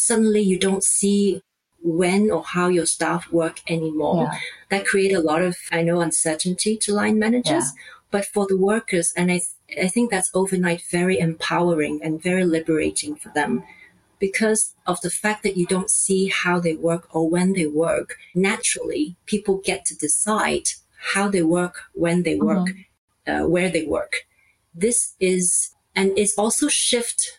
suddenly you don't see when or how your staff work anymore. Yeah. That create a lot of, I know, uncertainty to line managers. Yeah. But for the workers, and I, th- I think that's overnight very empowering and very liberating for them because of the fact that you don't see how they work or when they work. Naturally, people get to decide how they work, when they work, mm-hmm. uh, where they work. This is, and it's also shift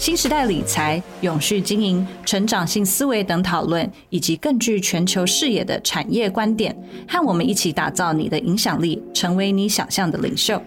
新时代理财、永续经营、成长性思维等讨论，以及更具全球视野的产业观点，和我们一起打造你的影响力，成为你想象的领袖。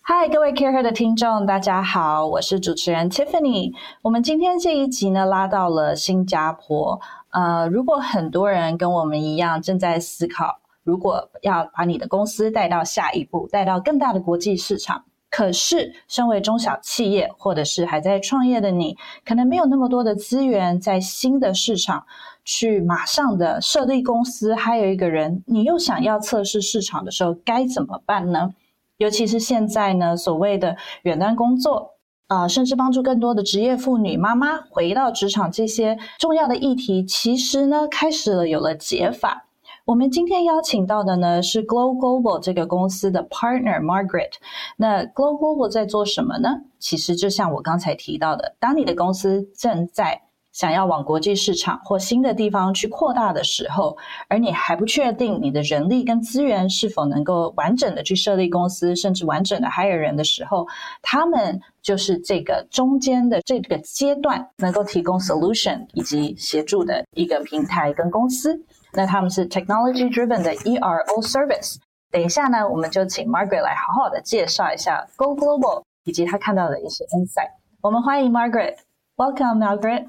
嗨，各位 Care 的听众，大家好，我是主持人 Tiffany。我们今天这一集呢，拉到了新加坡。呃，如果很多人跟我们一样正在思考，如果要把你的公司带到下一步，带到更大的国际市场。可是，身为中小企业或者是还在创业的你，可能没有那么多的资源在新的市场去马上的设立公司。还有一个人，你又想要测试市场的时候，该怎么办呢？尤其是现在呢，所谓的远端工作啊，甚至帮助更多的职业妇女妈妈回到职场，这些重要的议题，其实呢，开始了有了解法。我们今天邀请到的呢是 Glow Global 这个公司的 partner Margaret。那 Glow Global 在做什么呢？其实就像我刚才提到的，当你的公司正在想要往国际市场或新的地方去扩大的时候，而你还不确定你的人力跟资源是否能够完整的去设立公司，甚至完整的 hire 人的时候，他们就是这个中间的这个阶段能够提供 solution 以及协助的一个平台跟公司。那他们是 technology driven 的 EOR service。等一下呢，我们就请 Margaret 来好好的介绍一下 Go Global 以及她看到的一些 insight。我们欢迎 Margaret。Welcome, Margaret.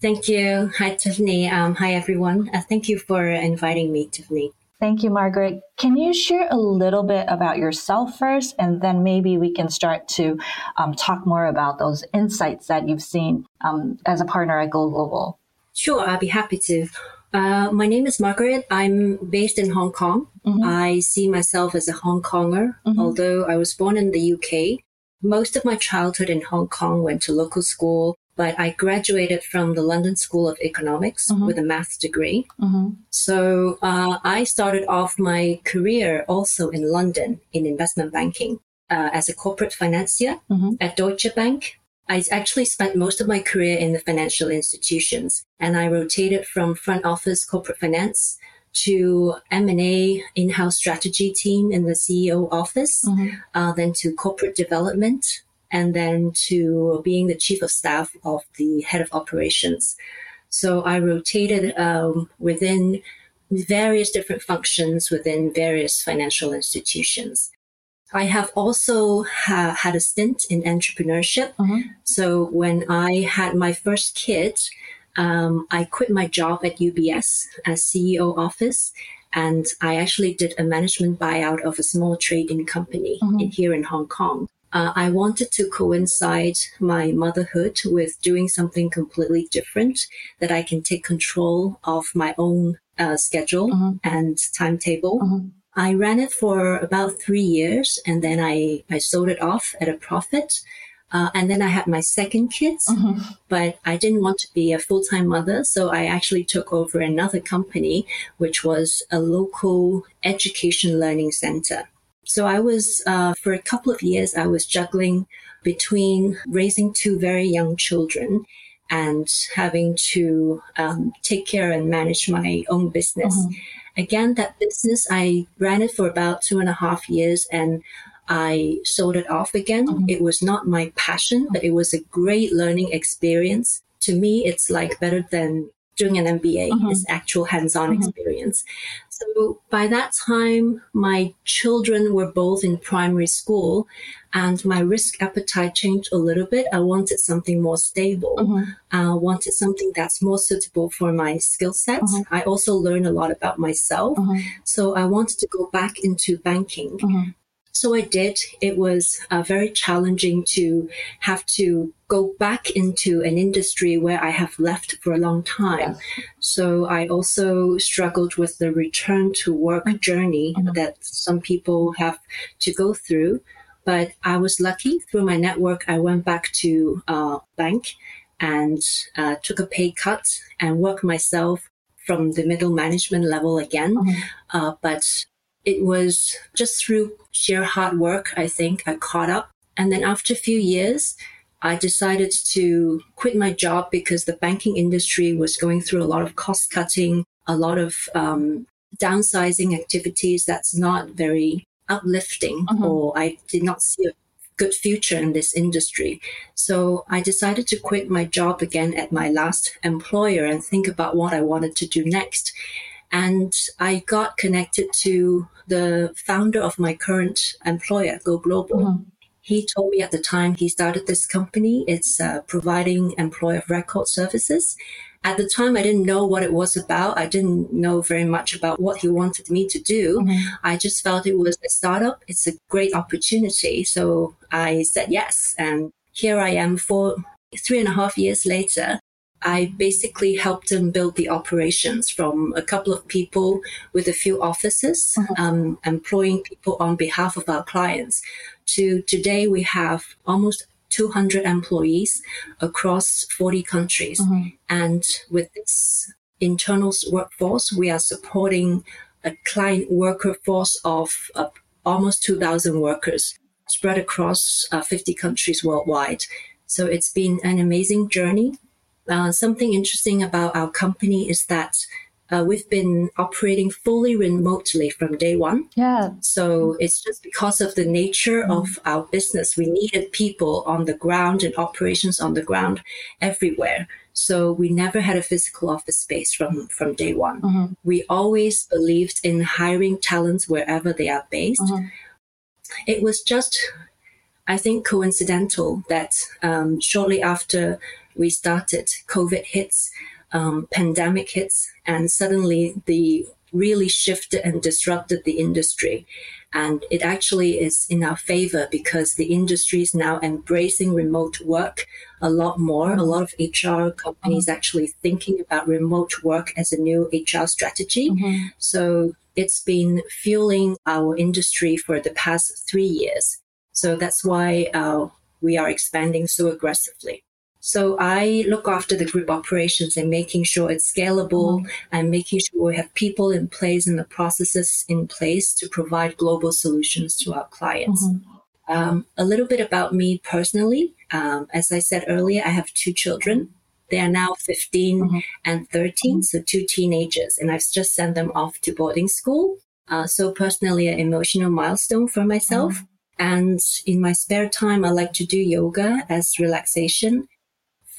Thank you. Hi, Tiffany. Um, hi, everyone. Uh, thank you for inviting me, Tiffany. Thank you, Margaret. Can you share a little bit about yourself first, and then maybe we can start to um, talk more about those insights that you've seen um, as a partner at Go Global? Sure, I'll be happy to. Uh, my name is Margaret. I'm based in Hong Kong. Mm-hmm. I see myself as a Hong Konger, mm-hmm. although I was born in the UK. Most of my childhood in Hong Kong went to local school, but I graduated from the London School of Economics mm-hmm. with a math degree. Mm-hmm. So uh, I started off my career also in London in investment banking uh, as a corporate financier mm-hmm. at Deutsche Bank I actually spent most of my career in the financial institutions and I rotated from front office corporate finance to M&A in-house strategy team in the CEO office, mm-hmm. uh, then to corporate development, and then to being the chief of staff of the head of operations. So I rotated um, within various different functions within various financial institutions. I have also ha- had a stint in entrepreneurship. Mm-hmm. So when I had my first kid, um, I quit my job at UBS as CEO office, and I actually did a management buyout of a small trading company mm-hmm. in, here in Hong Kong. Uh, I wanted to coincide my motherhood with doing something completely different that I can take control of my own uh, schedule mm-hmm. and timetable. I ran it for about three years and then I, I sold it off at a profit. Uh, and then I had my second kids, mm-hmm. but I didn't want to be a full-time mother. So I actually took over another company, which was a local education learning center. So I was, uh, for a couple of years, I was juggling between raising two very young children and having to um, take care and manage my own business. Mm-hmm. Again, that business, I ran it for about two and a half years and I sold it off again. Mm-hmm. It was not my passion, but it was a great learning experience. To me, it's like better than doing an MBA. Mm-hmm. It's actual hands-on mm-hmm. experience. So by that time, my children were both in primary school. And my risk appetite changed a little bit. I wanted something more stable. Mm-hmm. I wanted something that's more suitable for my skill set. Mm-hmm. I also learned a lot about myself. Mm-hmm. So I wanted to go back into banking. Mm-hmm. So I did. It was uh, very challenging to have to go back into an industry where I have left for a long time. So I also struggled with the return to work mm-hmm. journey mm-hmm. that some people have to go through. But I was lucky through my network. I went back to uh, bank and uh, took a pay cut and worked myself from the middle management level again. Mm-hmm. Uh, but it was just through sheer hard work, I think I caught up. And then after a few years, I decided to quit my job because the banking industry was going through a lot of cost cutting, a lot of um, downsizing activities that's not very uplifting, uh-huh. or I did not see a good future in this industry. So I decided to quit my job again at my last employer and think about what I wanted to do next. And I got connected to the founder of my current employer, Go Global. Uh-huh. He told me at the time he started this company. It's uh, providing employer of record services. At the time, I didn't know what it was about. I didn't know very much about what he wanted me to do. Mm-hmm. I just felt it was a startup. It's a great opportunity. So I said yes. And here I am for three and a half years later. I basically helped him build the operations from a couple of people with a few offices, mm-hmm. um, employing people on behalf of our clients. To today, we have almost 200 employees across 40 countries. Mm-hmm. And with this internal workforce, we are supporting a client worker force of uh, almost 2,000 workers spread across uh, 50 countries worldwide. So it's been an amazing journey. Uh, something interesting about our company is that uh, we've been operating fully remotely from day one. Yeah. So it's just because of the nature mm. of our business, we needed people on the ground and operations on the ground everywhere. So we never had a physical office space from, from day one. Mm-hmm. We always believed in hiring talents wherever they are based. Mm-hmm. It was just, I think, coincidental that um, shortly after we started, COVID hits um, pandemic hits and suddenly the really shifted and disrupted the industry. And it actually is in our favor because the industry is now embracing remote work a lot more. A lot of HR companies mm-hmm. actually thinking about remote work as a new HR strategy. Mm-hmm. So it's been fueling our industry for the past three years. So that's why uh, we are expanding so aggressively. So I look after the group operations and making sure it's scalable mm-hmm. and making sure we have people in place and the processes in place to provide global solutions to our clients. Mm-hmm. Um, a little bit about me personally. Um, as I said earlier, I have two children. They are now 15 mm-hmm. and 13, so two teenagers, and I've just sent them off to boarding school. Uh, so personally, an emotional milestone for myself. Mm-hmm. And in my spare time, I like to do yoga as relaxation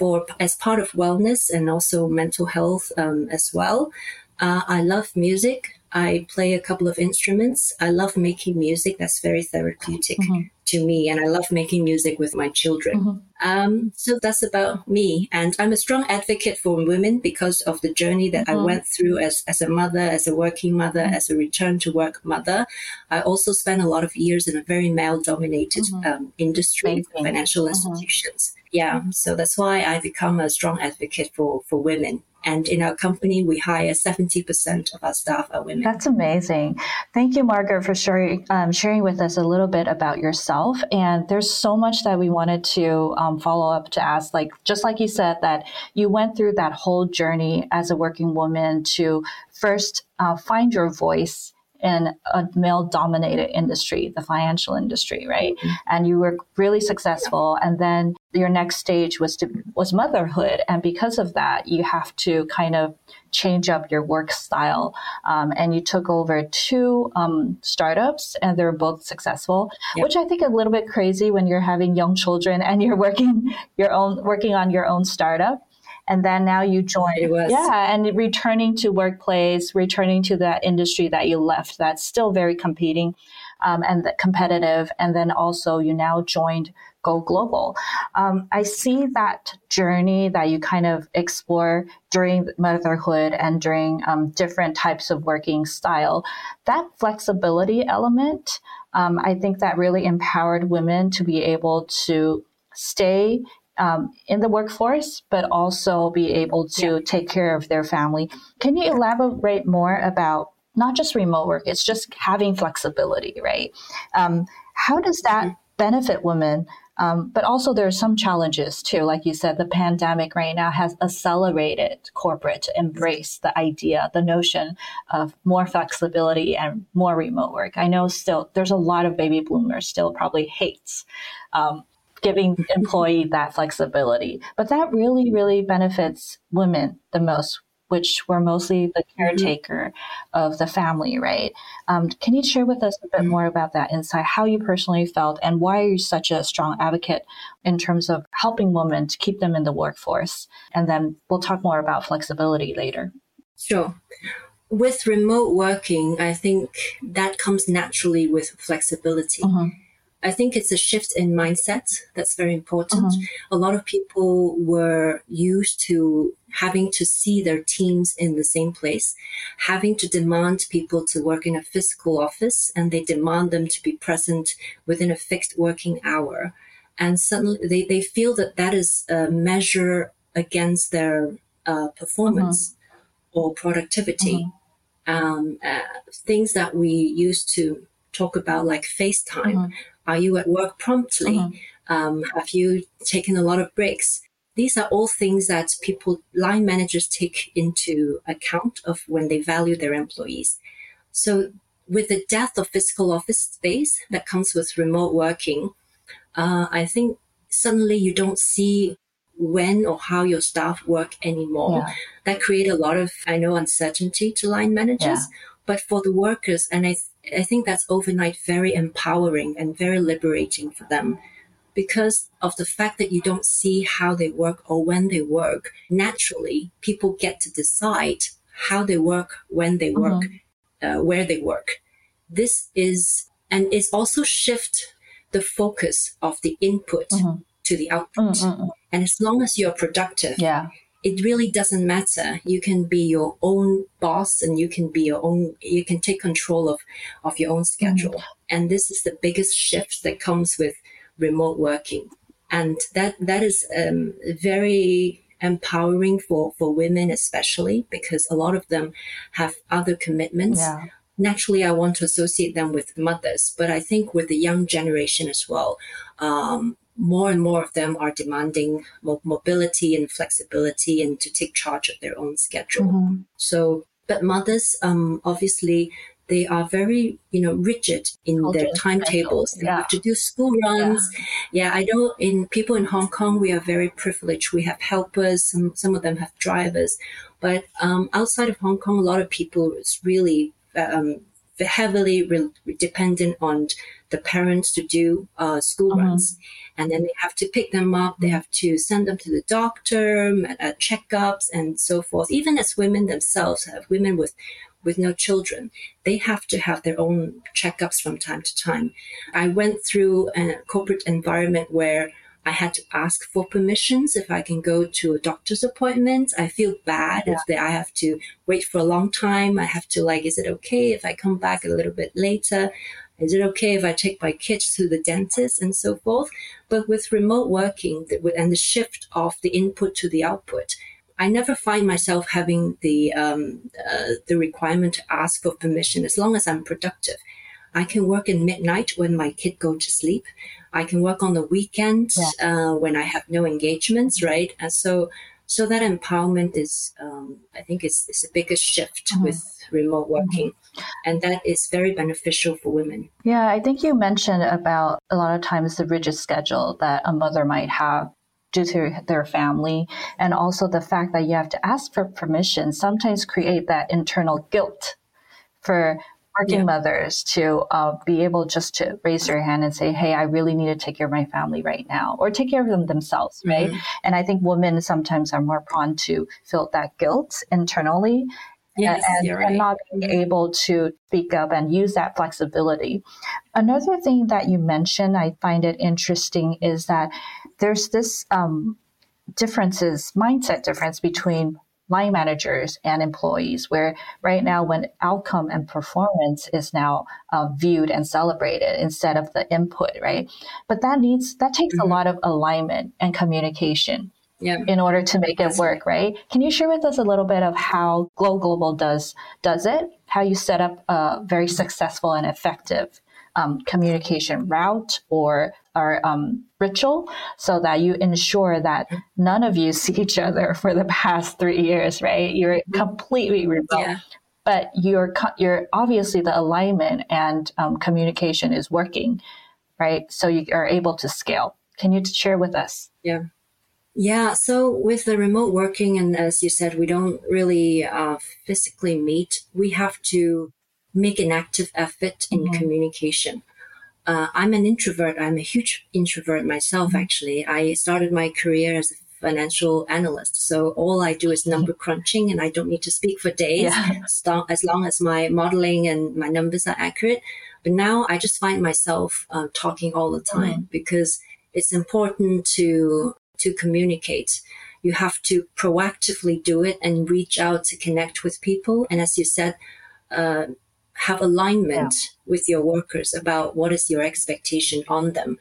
for as part of wellness and also mental health um, as well. Uh, I love music. I play a couple of instruments. I love making music. That's very therapeutic mm-hmm. to me. And I love making music with my children. Mm-hmm. Um, so that's about me. And I'm a strong advocate for women because of the journey that mm-hmm. I went through as, as a mother, as a working mother, mm-hmm. as a return to work mother. I also spent a lot of years in a very male dominated mm-hmm. um, industry, financial mm-hmm. institutions. Yeah. So that's why I become a strong advocate for, for women and in our company, we hire 70% of our staff are women. That's amazing. Thank you, Margaret, for sharing, um, sharing with us a little bit about yourself. And there's so much that we wanted to um, follow up to ask. Like, just like you said, that you went through that whole journey as a working woman to first uh, find your voice in a male dominated industry, the financial industry, right? Mm-hmm. And you were really successful. And then your next stage was to, was motherhood. And because of that, you have to kind of change up your work style. Um, and you took over two um, startups and they're both successful, yep. which I think a little bit crazy when you're having young children and you're working your own, working on your own startup and then now you join yeah and returning to workplace returning to that industry that you left that's still very competing um, and competitive, and then also you now joined Go Global. Um, I see that journey that you kind of explore during motherhood and during um, different types of working style. That flexibility element, um, I think that really empowered women to be able to stay um, in the workforce, but also be able to yeah. take care of their family. Can you elaborate more about not just remote work, it's just having flexibility, right? Um, how does that mm-hmm. benefit women? Um, but also, there are some challenges too. Like you said, the pandemic right now has accelerated corporate to embrace the idea, the notion of more flexibility and more remote work. I know still there's a lot of baby boomers still probably hates um, giving employee that flexibility, but that really, really benefits women the most which were mostly the mm-hmm. caretaker mm-hmm. of the family, right? Um, can you share with us a bit mm-hmm. more about that insight, how you personally felt, and why are you such a strong advocate in terms of helping women to keep them in the workforce? And then we'll talk more about flexibility later. Sure. With remote working, I think that comes naturally with flexibility. Mm-hmm I think it's a shift in mindset that's very important. Uh-huh. A lot of people were used to having to see their teams in the same place, having to demand people to work in a physical office, and they demand them to be present within a fixed working hour. And suddenly they, they feel that that is a measure against their uh, performance uh-huh. or productivity. Uh-huh. Um, uh, things that we used to talk about, like FaceTime are you at work promptly? Mm-hmm. Um, have you taken a lot of breaks? These are all things that people, line managers take into account of when they value their employees. So with the death of physical office space that comes with remote working, uh, I think suddenly you don't see when or how your staff work anymore. Yeah. That create a lot of, I know, uncertainty to line managers. Yeah. But for the workers, and I I think that's overnight very empowering and very liberating for them because of the fact that you don't see how they work or when they work. Naturally, people get to decide how they work, when they work, mm-hmm. uh, where they work. This is, and it's also shift the focus of the input mm-hmm. to the output. Mm-hmm. And as long as you're productive, yeah it really doesn't matter. You can be your own boss and you can be your own, you can take control of, of your own schedule. Mm. And this is the biggest shift that comes with remote working. And that, that is um, very empowering for, for women, especially because a lot of them have other commitments. Yeah. Naturally, I want to associate them with mothers, but I think with the young generation as well, um, more and more of them are demanding mobility and flexibility and to take charge of their own schedule. Mm-hmm. So, but mothers, um, obviously, they are very, you know, rigid in their timetables. They yeah. have to do school runs. Yeah. yeah. I know in people in Hong Kong, we are very privileged. We have helpers. Some, some of them have drivers. But um, outside of Hong Kong, a lot of people is really um, heavily re- dependent on the parents to do uh, school mm-hmm. runs. And then they have to pick them up. They have to send them to the doctor, uh, checkups, and so forth. Even as women themselves, have women with with no children, they have to have their own checkups from time to time. I went through a corporate environment where I had to ask for permissions if I can go to a doctor's appointment. I feel bad yeah. if they, I have to wait for a long time. I have to like, is it okay if I come back a little bit later? Is it okay if I take my kids to the dentist and so forth? But with remote working and the shift of the input to the output, I never find myself having the um, uh, the requirement to ask for permission as long as I'm productive. I can work in midnight when my kid go to sleep. I can work on the weekend yeah. uh, when I have no engagements, right? And so so that empowerment is, um, I think, is, is the biggest shift mm-hmm. with remote working. Mm-hmm. And that is very beneficial for women. Yeah, I think you mentioned about a lot of times the rigid schedule that a mother might have due to their family and also the fact that you have to ask for permission sometimes create that internal guilt for working yeah. mothers to uh, be able just to raise their hand and say, Hey, I really need to take care of my family right now, or take care of them themselves, right? Mm-hmm. And I think women sometimes are more prone to feel that guilt internally. yes, and, right. and, not being mm-hmm. able to speak up and use that flexibility. Another thing that you mentioned, I find it interesting, is that there's this um, differences, mindset difference between line managers and employees, where right now when outcome and performance is now uh, viewed and celebrated instead of the input, right? But that needs, that takes mm-hmm. a lot of alignment and communication. Yeah. in order to make it work, right? Can you share with us a little bit of how Go Global does does it? How you set up a very successful and effective um, communication route or or um, ritual so that you ensure that none of you see each other for the past three years, right? You're mm-hmm. completely remote. Yeah. But you're, you're obviously the alignment and um, communication is working, right? So you are able to scale. Can you share with us? Yeah. Yeah. So with the remote working, and as you said, we don't really uh, physically meet. We have to make an active effort in mm-hmm. communication. Uh, I'm an introvert. I'm a huge introvert myself, mm-hmm. actually. I started my career as a financial analyst. So all I do is number crunching and I don't need to speak for days yeah. as long as my modeling and my numbers are accurate. But now I just find myself uh, talking all the time mm-hmm. because it's important to, to communicate. You have to proactively do it and reach out to connect with people. And as you said, uh, have alignment yeah. with your workers about what is your expectation on them.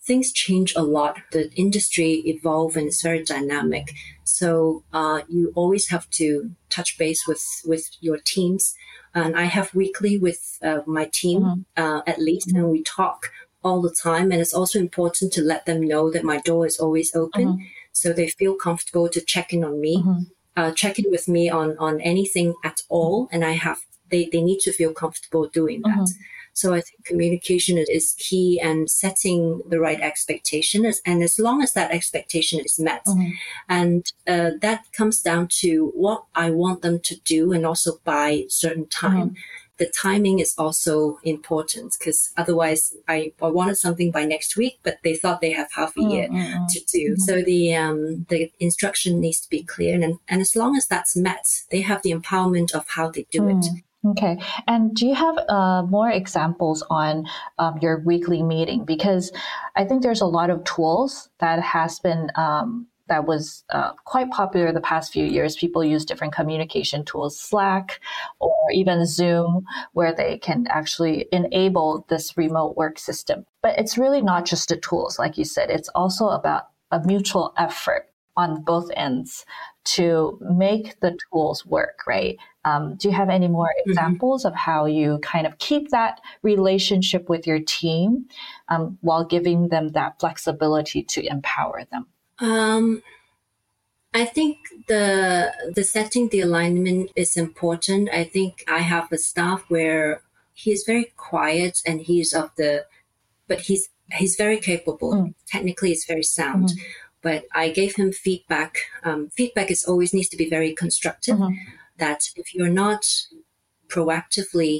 Things change a lot. The industry evolve and it's very dynamic. So uh, you always have to touch base with with your teams. And I have weekly with uh, my team mm-hmm. uh, at least, mm-hmm. and we talk all the time. And it's also important to let them know that my door is always open, mm-hmm. so they feel comfortable to check in on me. Mm-hmm. Uh, check in with me on on anything at all, and I have they, they need to feel comfortable doing that. Mm-hmm. So I think communication is key and setting the right expectation. Is, And as long as that expectation is met, mm-hmm. and uh, that comes down to what I want them to do and also by certain time. Mm-hmm. The timing is also important because otherwise I, I wanted something by next week, but they thought they have half a year mm-hmm. to do. So the, um, the instruction needs to be clear. And, and as long as that's met, they have the empowerment of how they do it. Okay. And do you have uh, more examples on um, your weekly meeting? Because I think there's a lot of tools that has been um, that was uh, quite popular the past few years. People use different communication tools, Slack or even Zoom, where they can actually enable this remote work system. But it's really not just the tools, like you said. It's also about a mutual effort on both ends to make the tools work, right? Um, do you have any more mm-hmm. examples mm-hmm. of how you kind of keep that relationship with your team um, while giving them that flexibility to empower them? Um, I think the the setting the alignment is important. I think I have a staff where he's very quiet and he's of the, but he's he's very capable. Mm. Technically, he's very sound. Mm-hmm but I gave him feedback. Um, feedback is always needs to be very constructive. Mm-hmm. That if you're not proactively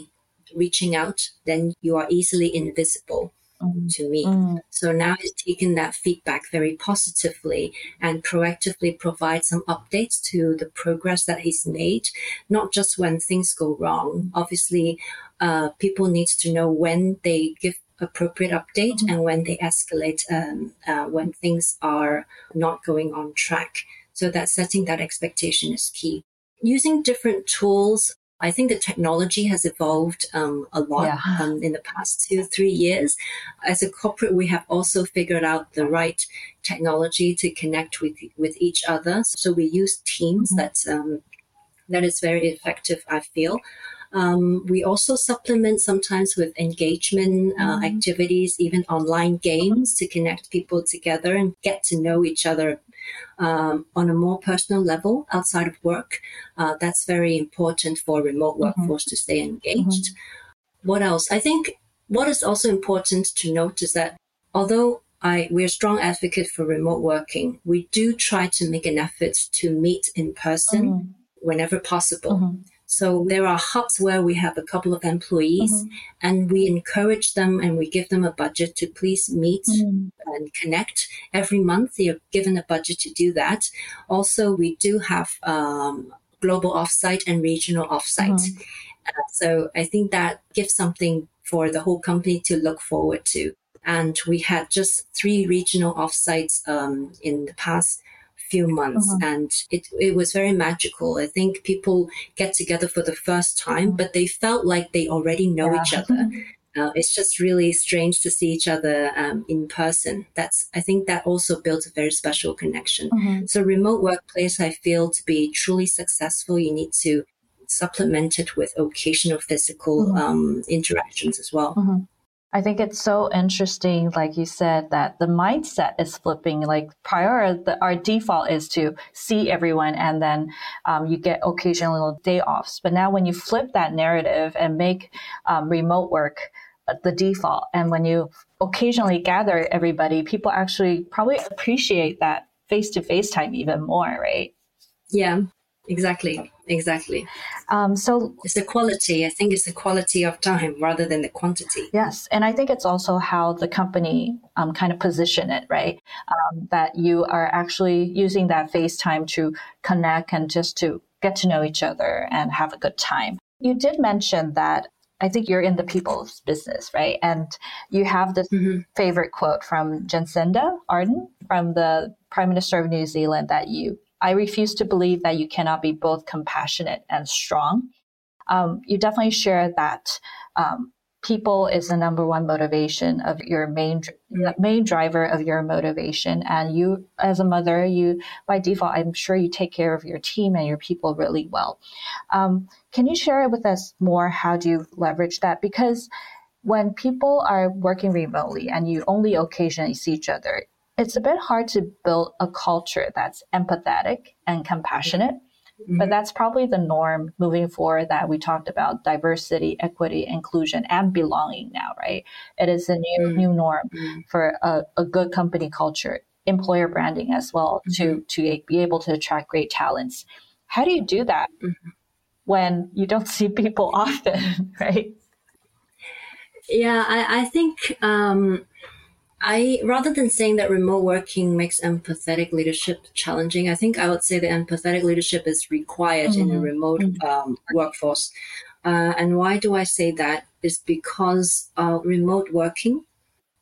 reaching out, then you are easily invisible mm-hmm. to me. Mm-hmm. So now he's taken that feedback very positively and proactively provide some updates to the progress that he's made, not just when things go wrong. Obviously, uh, people need to know when they give appropriate update mm-hmm. and when they escalate um, uh, when things are not going on track. So that setting that expectation is key. Using different tools, I think the technology has evolved um, a lot yeah. um, in the past two, or three years. As a corporate, we have also figured out the right technology to connect with with each other. So we use Teams. Mm-hmm. That's um, that is very effective. I feel. Um, we also supplement sometimes with engagement uh, mm. activities, even online games to connect people together and get to know each other um, on a more personal level outside of work. Uh, that's very important for remote mm-hmm. workforce mm-hmm. to stay engaged. Mm-hmm. What else? I think what is also important to note is that although I, we're strong advocate for remote working, we do try to make an effort to meet in person mm-hmm. whenever possible. So there are hubs where we have a couple of employees mm-hmm. and we encourage them and we give them a budget to please meet mm-hmm. and connect every month. They are given a budget to do that. Also, we do have, um, global offsite and regional offsite. Mm-hmm. Uh, so I think that gives something for the whole company to look forward to. And we had just three regional offsites um, in the past few months mm-hmm. and it, it was very magical. I think people get together for the first time, mm-hmm. but they felt like they already know yeah. each other. Uh, it's just really strange to see each other um, in person. That's I think that also builds a very special connection. Mm-hmm. So remote workplace, I feel to be truly successful, you need to supplement it with occasional physical mm-hmm. um, interactions as well. Mm-hmm. I think it's so interesting, like you said, that the mindset is flipping. Like prior, the, our default is to see everyone and then um, you get occasional little day offs. But now when you flip that narrative and make um, remote work uh, the default, and when you occasionally gather everybody, people actually probably appreciate that face to face time even more, right? Yeah, exactly. Exactly. Um, so it's the quality. I think it's the quality of time rather than the quantity. Yes, and I think it's also how the company um, kind of position it, right? Um, that you are actually using that face time to connect and just to get to know each other and have a good time. You did mention that I think you're in the people's business, right? And you have this mm-hmm. favorite quote from Jacinda Ardern from the Prime Minister of New Zealand that you I refuse to believe that you cannot be both compassionate and strong. Um, you definitely share that um, people is the number one motivation of your main main driver of your motivation. And you as a mother you by default i'm sure you take care of your team and your people really well. Um, can you share it with us more how do you leverage that? Because when people are working remotely and you only occasionally see each other it's a bit hard to build a culture that's empathetic and compassionate. Mm-hmm. But that's probably the norm moving forward that we talked about diversity, equity, inclusion, and belonging now, right? It is a new mm-hmm. new norm mm-hmm. for a, a, good company culture, employer branding as well to mm-hmm. to be able to attract great talents. How do you do that mm-hmm. when you don't see people often, right? Yeah, I, I think um, I rather than saying that remote working makes empathetic leadership challenging, I think I would say that empathetic leadership is required mm-hmm. in a mm-hmm. remote mm-hmm. um, workforce. Uh, and why do I say that? Is because uh, remote working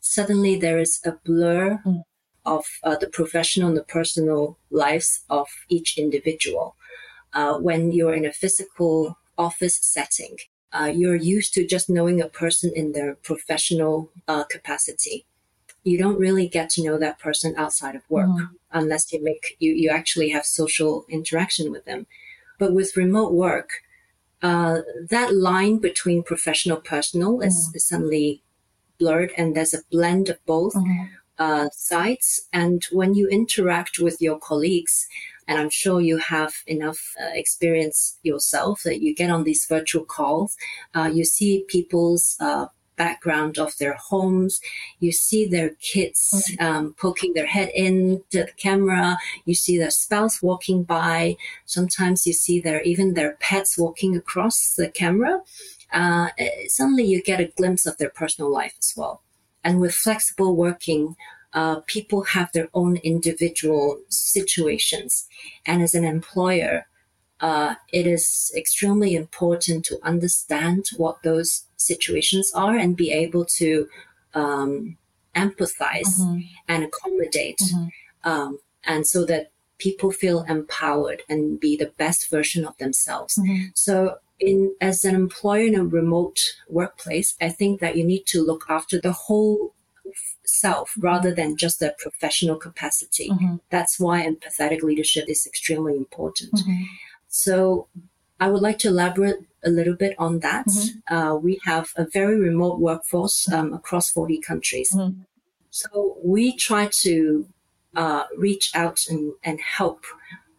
suddenly there is a blur mm. of uh, the professional and the personal lives of each individual. Uh, when you're in a physical office setting, uh, you're used to just knowing a person in their professional uh, capacity you don't really get to know that person outside of work mm-hmm. unless you make you you actually have social interaction with them. But with remote work, uh, that line between professional personal mm-hmm. is, is, suddenly blurred, and there's a blend of both mm-hmm. uh, sides. And when you interact with your colleagues, and I'm sure you have enough uh, experience yourself that you get on these virtual calls, uh, you see people's uh, background of their homes. You see their kids mm-hmm. um, poking their head into the camera. You see their spouse walking by. Sometimes you see their even their pets walking across the camera. Uh, suddenly you get a glimpse of their personal life as well. And with flexible working, uh, people have their own individual situations. And as an employer, uh, it is extremely important to understand what those situations are and be able to um, empathize mm-hmm. and accommodate. Mm-hmm. Um, and so that people feel empowered and be the best version of themselves. Mm-hmm. So in as an employer in a remote workplace, I think that you need to look after the whole self rather than just the professional capacity. Mm-hmm. That's why empathetic leadership is extremely important. Mm-hmm. So I would like to elaborate a little bit on that. Mm-hmm. Uh, we have a very remote workforce um, across 40 countries. Mm-hmm. So we try to uh, reach out and, and, help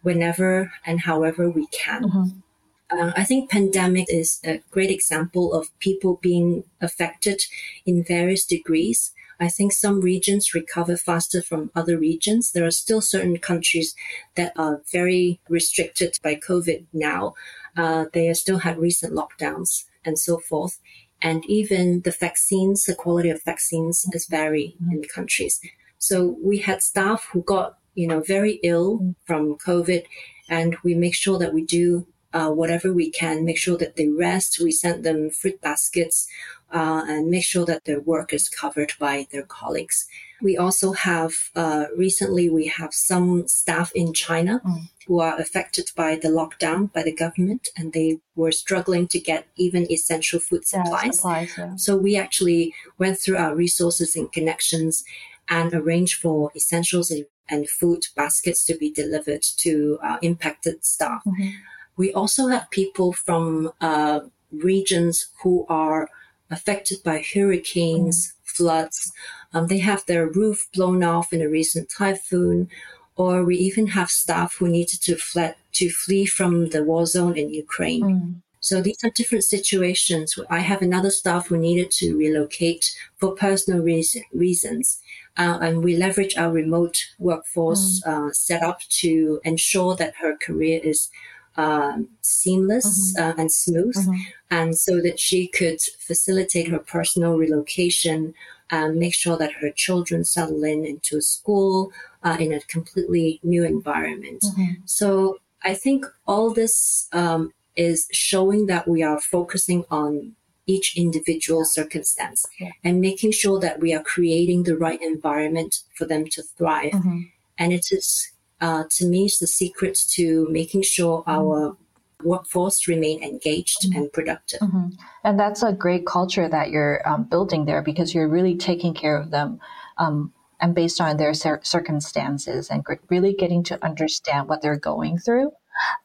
whenever and however we can. Mm-hmm. Uh, I think pandemic is a great example of people being affected in various degrees. I think some regions recover faster from other regions. There are still certain countries that are very restricted by COVID now. Uh, they still had recent lockdowns and so forth. And even the vaccines, the quality of vaccines is vary in countries. So we had staff who got, you know, very ill from COVID and we make sure that we do uh, whatever we can, make sure that they rest. We send them fruit baskets uh, and make sure that their work is covered by their colleagues. We also have uh, recently we have some staff in China mm. who are affected by the lockdown by the government, and they were struggling to get even essential food supplies. Yeah, supplies yeah. So we actually went through our resources and connections and arranged for essentials and, food baskets to be delivered to uh, impacted staff. Mm-hmm. We also have people from uh, regions who are affected by hurricanes, floods. Um, they have their roof blown off in a recent typhoon, or we even have staff who needed to fled to flee from the war zone in Ukraine. Mm. So these are different situations. I have another staff who needed to relocate for personal reason, reasons. Uh, and we leverage our remote workforce mm. uh, set up to ensure that her career is um, seamless mm-hmm. uh, and smooth, mm-hmm. and so that she could facilitate her personal relocation and make sure that her children settle in into a school uh, in a completely new environment. Mm-hmm. So I think all this um, is showing that we are focusing on each individual circumstance yeah. and making sure that we are creating the right environment for them to thrive. Mm-hmm. And it is uh, to me is the secret to making sure mm-hmm. our workforce remain engaged mm-hmm. and productive. Mm-hmm. And that's a great culture that you're um, building there because you're really taking care of them. Um, and based on their cir- circumstances and really getting to understand what they're going through.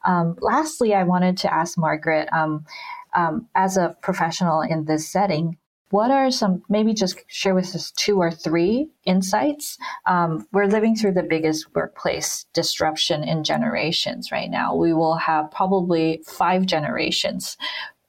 Um, lastly, I wanted to ask Margaret, um, um, as a professional in this setting, what are some, maybe just share with us two or three insights? Um, we're living through the biggest workplace disruption in generations right now. We will have probably five generations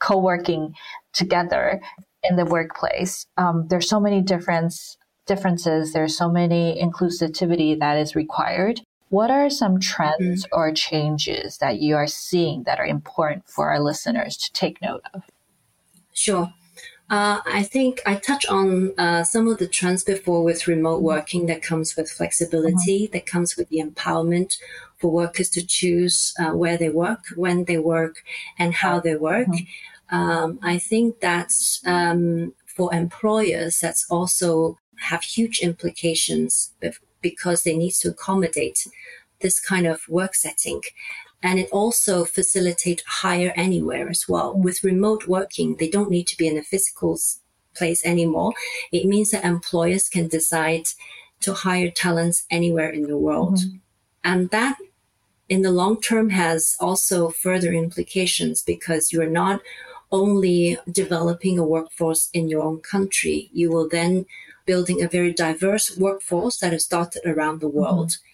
co working together in the workplace. Um, there's so many difference, differences, there's so many inclusivity that is required. What are some trends mm-hmm. or changes that you are seeing that are important for our listeners to take note of? Sure. Uh, I think I touched on uh, some of the trends before with remote working that comes with flexibility, mm-hmm. that comes with the empowerment for workers to choose uh, where they work, when they work, and how they work. Mm-hmm. Um, I think that's um, for employers that's also have huge implications because they need to accommodate this kind of work setting. And it also facilitates hire anywhere as well. With remote working, they don't need to be in a physical place anymore. It means that employers can decide to hire talents anywhere in the world. Mm-hmm. And that in the long term has also further implications because you're not only developing a workforce in your own country, you will then building a very diverse workforce that is dotted around the world. Mm-hmm.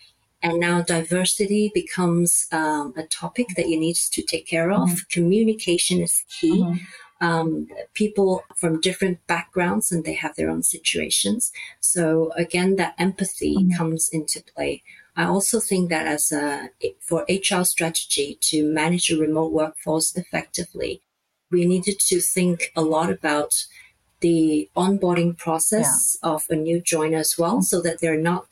And now diversity becomes um, a topic that you need to take care of. Mm-hmm. Communication is key. Mm-hmm. Um, people from different backgrounds and they have their own situations. So again, that empathy mm-hmm. comes into play. I also think that as a, for HR strategy to manage a remote workforce effectively, we needed to think a lot about the onboarding process yeah. of a new joiner as well, so that they're not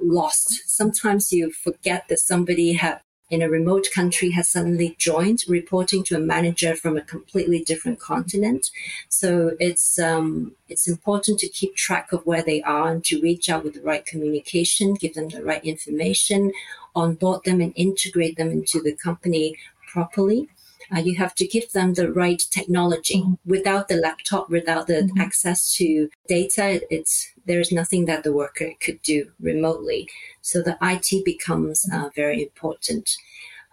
lost. Sometimes you forget that somebody have in a remote country has suddenly joined, reporting to a manager from a completely different continent. So it's um, it's important to keep track of where they are and to reach out with the right communication, give them the right information, onboard them, and integrate them into the company properly. Uh, you have to give them the right technology. Mm-hmm. Without the laptop, without the mm-hmm. access to data, it's there's nothing that the worker could do remotely. So the IT becomes uh, very important.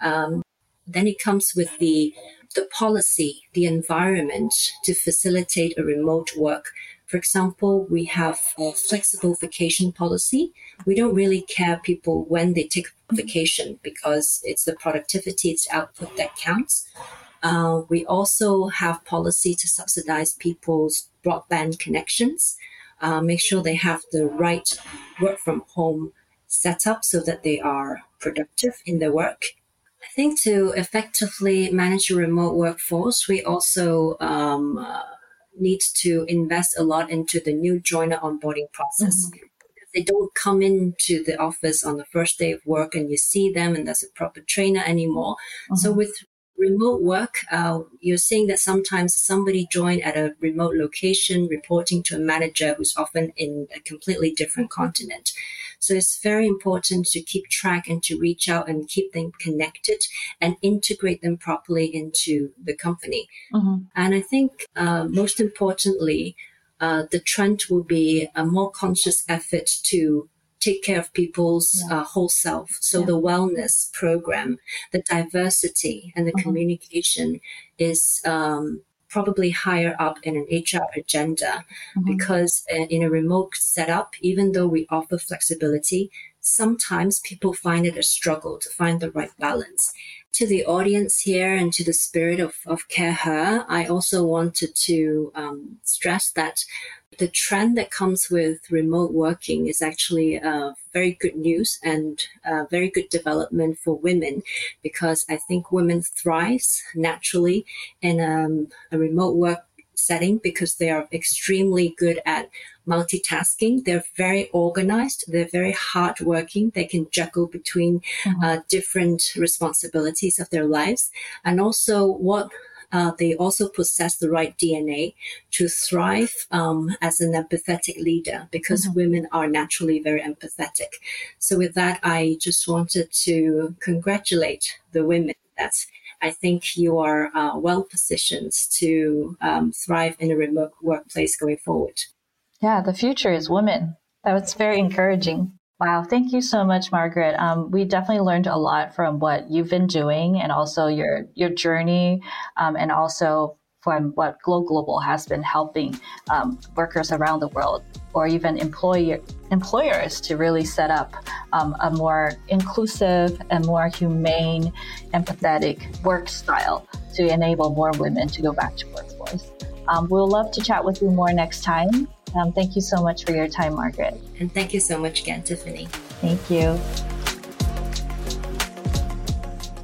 Um, then it comes with the the policy, the environment to facilitate a remote work. For example, we have a flexible vacation policy. We don't really care people when they take vacation because it's the productivity, it's output that counts. Uh, we also have policy to subsidize people's broadband connections uh, make sure they have the right work from home setup so that they are productive in their work. I think to effectively manage a remote workforce, we also um, need to invest a lot into the new joiner onboarding process. Mm-hmm. They don't come into the office on the first day of work and you see them and there's a proper trainer anymore. Mm-hmm. So with remote work, uh, you're saying that sometimes somebody joined at a remote location reporting to a manager who's often in a completely different continent. So it's very important to keep track and to reach out and keep them connected and integrate them properly into the company. Mm-hmm. And I think uh, most importantly, uh, the trend will be a more conscious effort to take care of people's yeah. uh, whole self. So yeah. the wellness program, the diversity and the mm-hmm. communication is um, probably higher up in an HR agenda mm-hmm. because uh, in a remote setup, even though we offer flexibility, sometimes people find it a struggle to find the right balance. To the audience here and to the spirit of, of CareerHer, I also wanted to um, stress that the trend that comes with remote working is actually uh, very good news and uh, very good development for women because I think women thrive naturally in um, a remote work setting because they are extremely good at multitasking. They're very organized. They're very hardworking. They can juggle between mm-hmm. uh, different responsibilities of their lives. And also what uh, they also possess the right DNA to thrive um, as an empathetic leader because mm-hmm. women are naturally very empathetic. So with that, I just wanted to congratulate the women. That's I think you are uh, well positioned to um, thrive in a remote workplace going forward. Yeah, the future is women. That was very encouraging. Wow, thank you so much, Margaret. Um, we definitely learned a lot from what you've been doing, and also your your journey, um, and also from what Go Global has been helping um, workers around the world, or even employer employers to really set up um, a more inclusive and more humane, empathetic work style to enable more women to go back to workforce. Um, we'll love to chat with you more next time. Um, thank you so much for your time, Margaret. And thank you so much again, Tiffany. Thank you.